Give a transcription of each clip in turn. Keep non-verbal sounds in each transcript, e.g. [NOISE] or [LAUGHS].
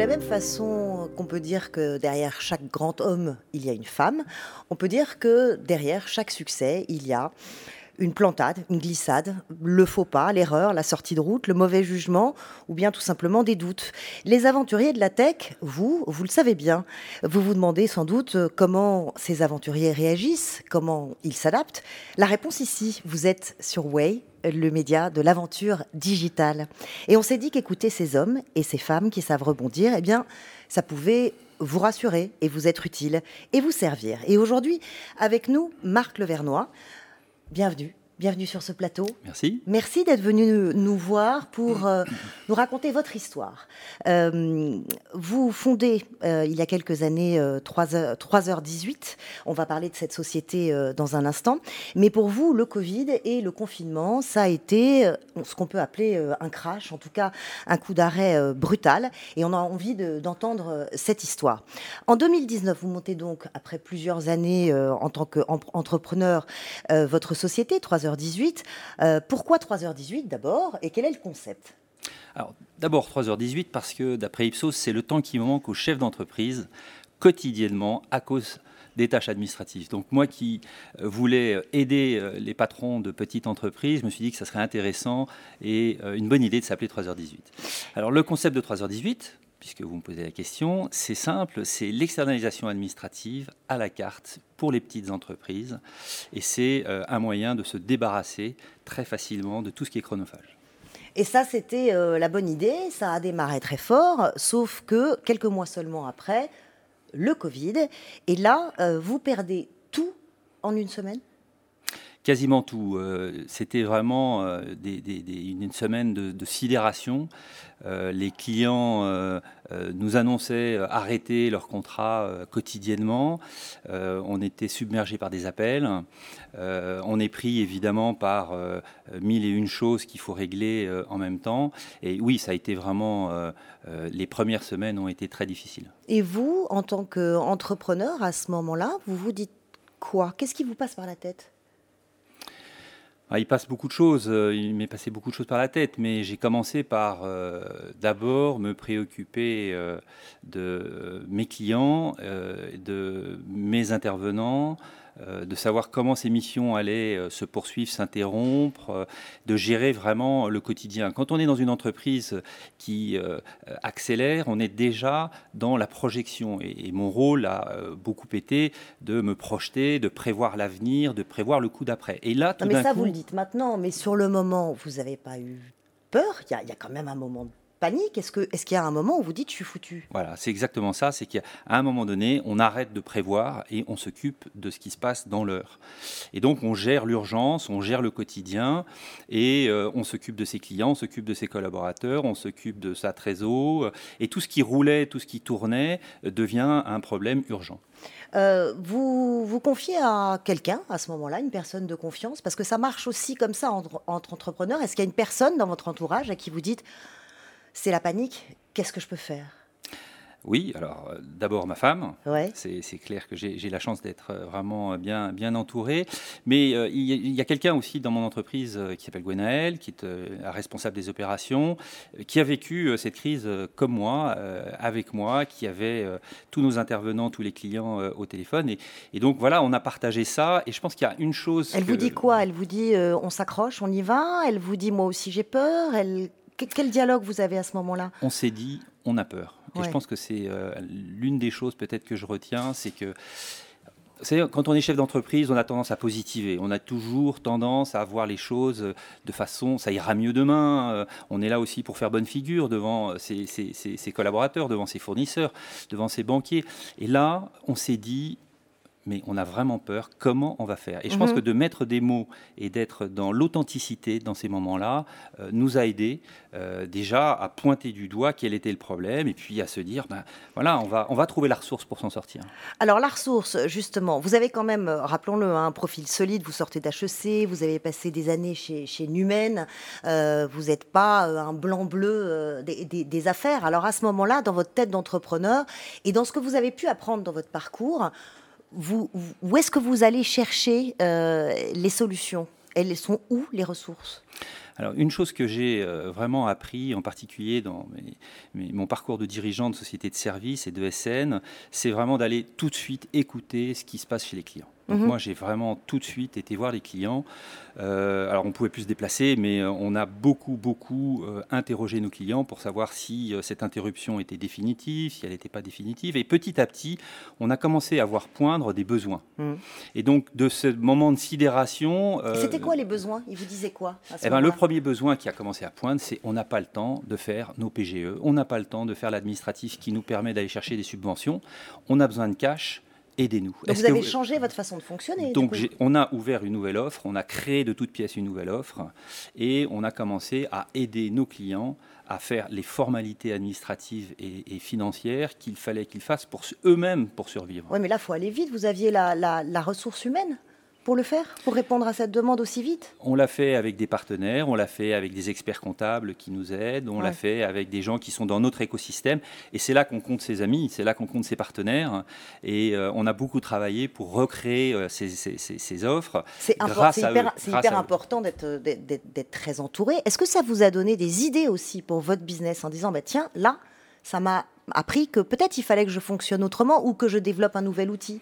la même façon qu'on peut dire que derrière chaque grand homme, il y a une femme, on peut dire que derrière chaque succès, il y a une plantade, une glissade, le faux pas, l'erreur, la sortie de route, le mauvais jugement ou bien tout simplement des doutes. Les aventuriers de la tech, vous, vous le savez bien, vous vous demandez sans doute comment ces aventuriers réagissent, comment ils s'adaptent. La réponse ici, vous êtes sur Way, le média de l'aventure digitale. Et on s'est dit qu'écouter ces hommes et ces femmes qui savent rebondir, eh bien, ça pouvait vous rassurer et vous être utile et vous servir. Et aujourd'hui, avec nous, Marc Levernois, bienvenue. Bienvenue sur ce plateau. Merci. Merci d'être venu nous voir pour euh, nous raconter votre histoire. Euh, vous fondez euh, il y a quelques années 3h, 3h18. On va parler de cette société dans un instant. Mais pour vous, le Covid et le confinement, ça a été ce qu'on peut appeler un crash, en tout cas un coup d'arrêt brutal. Et on a envie d'entendre cette histoire. En 2019, vous montez donc, après plusieurs années en tant qu'entrepreneur, votre société, 3h 3h18. Euh, pourquoi 3h18 d'abord et quel est le concept? Alors, d'abord 3h18 parce que d'après Ipsos, c'est le temps qui manque aux chefs d'entreprise quotidiennement à cause des tâches administratives. Donc moi qui euh, voulais aider euh, les patrons de petites entreprises, je me suis dit que ça serait intéressant et une bonne idée de s'appeler 3h18. Alors le concept de 3h18, puisque vous me posez la question, c'est simple, c'est l'externalisation administrative à la carte pour les petites entreprises. Et c'est euh, un moyen de se débarrasser très facilement de tout ce qui est chronophage. Et ça, c'était euh, la bonne idée, ça a démarré très fort, sauf que quelques mois seulement après, le Covid. Et là, euh, vous perdez tout en une semaine? Quasiment tout. Euh, c'était vraiment euh, une semaine de, sidération. Euh, les clients nous annonçaient arrêter leur contrat quotidiennement. on était submergé par des appels. on est pris évidemment par mille et une choses qu'il faut régler en même temps. Et oui, ça a été vraiment. les premières semaines ont été très difficiles. Et vous, en tant qu'entrepreneur, à ce moment-là, vous vous dites quoi? Qu'est-ce qui vous passe par la tête? Ah, il passe beaucoup de choses, euh, il m'est passé beaucoup de choses par la tête, mais j'ai commencé par euh, d'abord me préoccuper euh, de mes clients, de mes intervenants, de savoir comment ces missions allaient euh, se poursuivre, s'interrompre, euh, de gérer vraiment le quotidien. Quand on est dans une entreprise qui accélère, on est déjà dans la projection. Et, mon rôle a beaucoup été de me projeter, de prévoir l'avenir, de prévoir le coup d'après. Et là, tout mais ça, vous le dites maintenant, mais sur le moment, vous n'avez pas eu peur? Il y, y, a quand même un moment de panique Est-ce qu'il est y a un moment où vous dites je suis foutu? Voilà, c'est exactement ça. C'est qu'à un moment donné, on arrête de prévoir et on s'occupe de ce qui se passe dans l'heure. Et donc on gère l'urgence, on gère le quotidien et euh, on s'occupe de ses clients, on s'occupe de ses collaborateurs, on s'occupe de sa trésor et tout ce qui roulait, tout ce qui tournait euh, devient un problème urgent. Euh, vous vous confiez à quelqu'un à ce moment-là, une personne de confiance, parce que ça marche aussi comme ça entre, entre entrepreneurs. Est-ce qu'il y a une personne dans votre entourage à qui vous dites c'est la panique. Qu'est-ce que je peux faire? Oui, alors euh, d'abord ma femme. C'est clair que j'ai la chance d'être euh, vraiment bien, bien entouré. Mais euh, il y a, quelqu'un aussi dans mon entreprise qui s'appelle Gwenaël, qui est responsable des opérations, qui a vécu cette crise comme moi, avec moi, qui avait tous nos intervenants, tous les clients au téléphone. Et, donc voilà, on a partagé ça. Et je pense qu'il y a une chose. Elle vous dit quoi? Elle vous dit on s'accroche, on y va? Elle vous dit moi aussi j'ai peur? Elle quel dialogue vous avez à ce moment-là? On s'est dit, on a peur. Et je pense que c'est euh, l'une des choses peut-être que je retiens, c'est que quand on est chef d'entreprise, on a tendance à positiver. On a toujours tendance à voir les choses de façon, ça ira mieux demain. Euh, on est là aussi pour faire bonne figure devant ses, ses collaborateurs, devant ses fournisseurs, devant ses banquiers. Et là, on s'est dit, mais on a vraiment peur. Comment on va faire? Et je pense mhm. que de mettre des mots et d'être dans l'authenticité dans ces moments-là euh, nous a aidé euh, déjà à pointer du doigt quel était le problème et puis à se dire, ben, voilà, on va, on va trouver la ressource pour s'en sortir. Alors la ressource, justement, vous avez quand même, euh, rappelons-le, hein, un profil solide. Vous sortez d'HEC, vous avez passé des années chez, chez Numen. vous n'êtes pas un blanc-bleu des, des affaires. Alors à ce moment-là, dans votre tête d'entrepreneur et dans ce que vous avez pu apprendre dans votre parcours, où est-ce que vous allez chercher euh, les solutions? Elles sont où les ressources? Alors, une chose que j'ai euh, vraiment appris, en particulier dans mon parcours de dirigeant de société de services et de SN, c'est vraiment d'aller tout de suite écouter ce qui se passe chez les clients. Donc mhm. moi, j'ai vraiment tout de suite été voir les clients. Euh, alors, on pouvait plus se déplacer, mais euh, on a beaucoup, beaucoup euh, interrogé nos clients pour savoir si cette interruption était définitive, si elle n'était pas définitive. Et petit à petit, on a commencé à voir poindre des besoins. Mhm. Et donc, de ce moment de sidération... C'était quoi les besoins? Ils vous disaient quoi eh ben, Le premier besoin qui a commencé à poindre, c'est on n'a pas le temps de faire nos PGE, on n'a pas le temps de faire l'administratif qui nous permet d'aller chercher des subventions, on a besoin de cash aidez-nous. Donc vous avez changé votre façon de fonctionner. Donc on a ouvert une nouvelle offre, on a créé de toutes pièces une nouvelle offre et on a commencé à aider nos clients à faire les formalités administratives et, financières qu'il fallait qu'ils fassent pour eux-mêmes pour survivre. Oui, mais là, il faut aller vite. Vous aviez la, la ressource humaine pour le faire, pour répondre à cette demande aussi vite? On l'a fait avec des partenaires, on l'a fait avec des experts comptables qui nous aident, on l'a fait avec des gens qui sont dans notre écosystème. Et c'est là qu'on compte ses amis, c'est là qu'on compte ses partenaires. Et euh, on a beaucoup travaillé pour recréer euh, ces, ces, offres. C'est hyper, hyper important d'être très entouré. Est-ce que ça vous a donné des idées aussi pour votre business en disant, bah, tiens, là, ça m'a appris que peut-être il fallait que je fonctionne autrement ou que je développe un nouvel outil?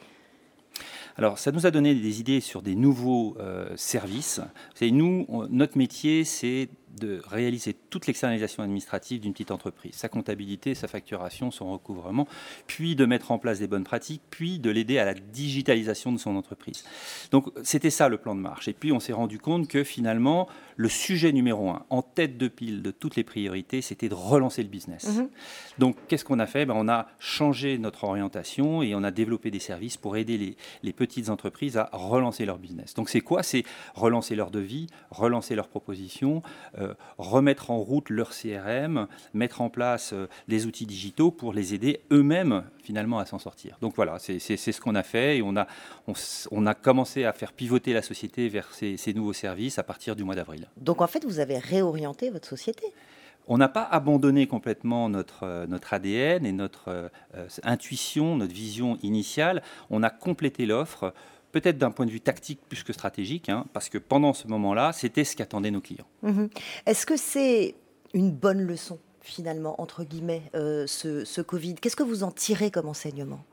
Alors, ça nous a donné des idées sur des nouveaux euh, services. nous, notre métier, c'est de réaliser toute l'externalisation administrative d'une petite entreprise, sa comptabilité, sa facturation, son recouvrement, puis de mettre en place des bonnes pratiques, puis de l'aider à la digitalisation de son entreprise. Donc c'était ça le plan de marche. Et puis on s'est rendu compte que finalement, le sujet numéro un, en tête de pile de toutes les priorités, c'était de relancer le business. Mhm. Donc qu'est-ce qu'on a fait? Ben, On a changé notre orientation et on a développé des services pour aider les, petites entreprises à relancer leur business. Donc c'est quoi? C'est relancer leur devis, relancer leurs propositions, remettre en route leur CRM, mettre en place euh, des outils digitaux pour les aider eux-mêmes finalement à s'en sortir. Donc voilà, c'est ce qu'on a fait et on a, on, a commencé à faire pivoter la société vers ces, nouveaux services à partir du mois d'avril. Donc en fait, vous avez réorienté votre société on n'a pas abandonné complètement notre, euh, notre ADN et notre intuition, notre vision initiale. On a complété l'offre peut-être d'un point de vue tactique plus que stratégique, hein, parce que pendant ce moment-là, c'était ce qu'attendaient nos clients. Mhm. Est-ce que c'est une bonne leçon, finalement, entre guillemets, euh, ce, ce Covid? Qu'est-ce que vous en tirez comme enseignement?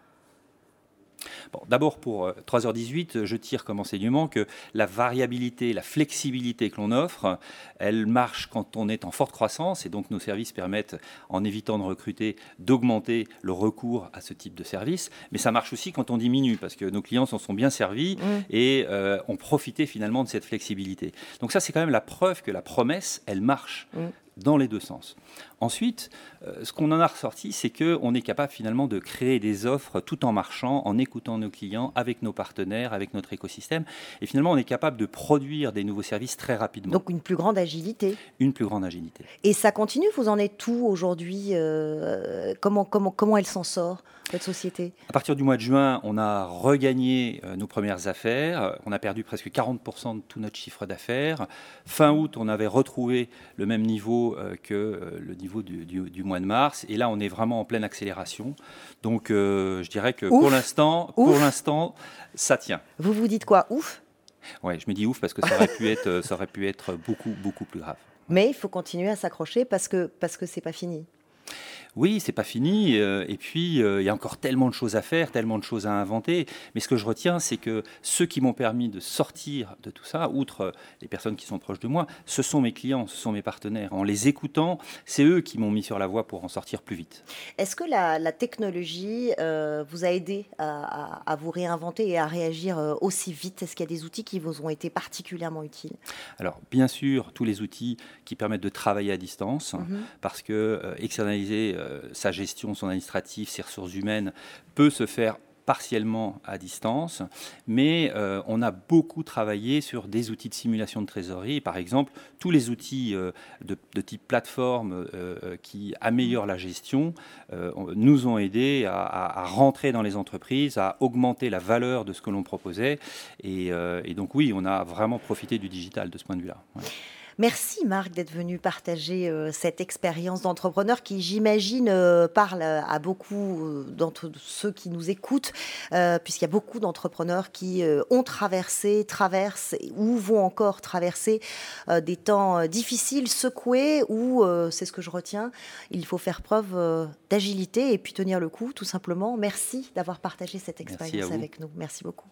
D'abord, pour 3h18, euh, je tire comme enseignement que la variabilité, la flexibilité que l'on offre, elle marche quand on est en forte croissance et donc nos services permettent, en évitant de recruter, d'augmenter le recours à ce type de service. Mais ça marche aussi quand on diminue parce que nos clients s'en sont bien servis mmh. et euh, ont profité finalement de cette flexibilité. Donc ça, c'est quand même la preuve que la promesse, elle marche. Mmh dans les deux sens. Ensuite, euh, ce qu'on en a ressorti, c'est qu'on est capable finalement de créer des offres tout en marchant, en écoutant nos clients, avec nos partenaires, avec notre écosystème. Et finalement, on est capable de produire des nouveaux services très rapidement. Donc une plus grande agilité. Une plus grande agilité. Et ça continue Vous en êtes tout aujourd'hui euh, comment, comment, comment elle s'en sort cette société? À partir du mois de juin, on a regagné euh, nos premières affaires. On a perdu presque 40% de tout notre chiffre d'affaires. Fin août, on avait retrouvé le même niveau que le niveau du, mois de mars. Et là, on est vraiment en pleine accélération. Donc, je dirais que pour l'instant, pour l'instant, ça tient. Vous vous dites quoi Ouf? Ouais, je me dis ouf parce que ça aurait pu [LAUGHS] être, ça aurait pu être beaucoup, beaucoup plus grave. Mais il faut continuer à s'accrocher parce que parce que c'est pas fini oui, c'est pas fini. Euh, et puis, euh, il y a encore tellement de choses à faire, tellement de choses à inventer. Mais ce que je retiens, c'est que ceux qui m'ont permis de sortir de tout ça, outre euh, les personnes qui sont proches de moi, ce sont mes clients, ce sont mes partenaires. En les écoutant, c'est eux qui m'ont mis sur la voie pour en sortir plus vite. Est-ce que la, technologie vous a aidé à, vous réinventer et à réagir aussi vite? Est-ce qu'il y a des outils qui vous ont été particulièrement utiles? Alors, bien sûr, tous les outils qui permettent de travailler à distance, mm-hmm. parce que externaliser sa gestion, son administratif, ses ressources humaines peut se faire partiellement à distance, mais euh, on a beaucoup travaillé sur des outils de simulation de trésorerie. Par exemple, tous les outils euh, de, type plateforme qui améliorent la gestion nous ont aidés à, rentrer dans les entreprises, à augmenter la valeur de ce que l'on proposait. Et, donc oui, on a vraiment profité du digital de ce point de vue-là. Merci Marc d'être venu partager euh, cette expérience d'entrepreneur qui, j'imagine, euh, parle à beaucoup euh, d'entre ceux qui nous écoutent, puisqu'il y a beaucoup d'entrepreneurs qui ont traversé, traversent ou vont encore traverser des temps difficiles, secoués, où, c'est ce que je retiens, il faut faire preuve d'agilité et puis tenir le coup, tout simplement. Merci d'avoir partagé cette expérience avec nous. Merci beaucoup.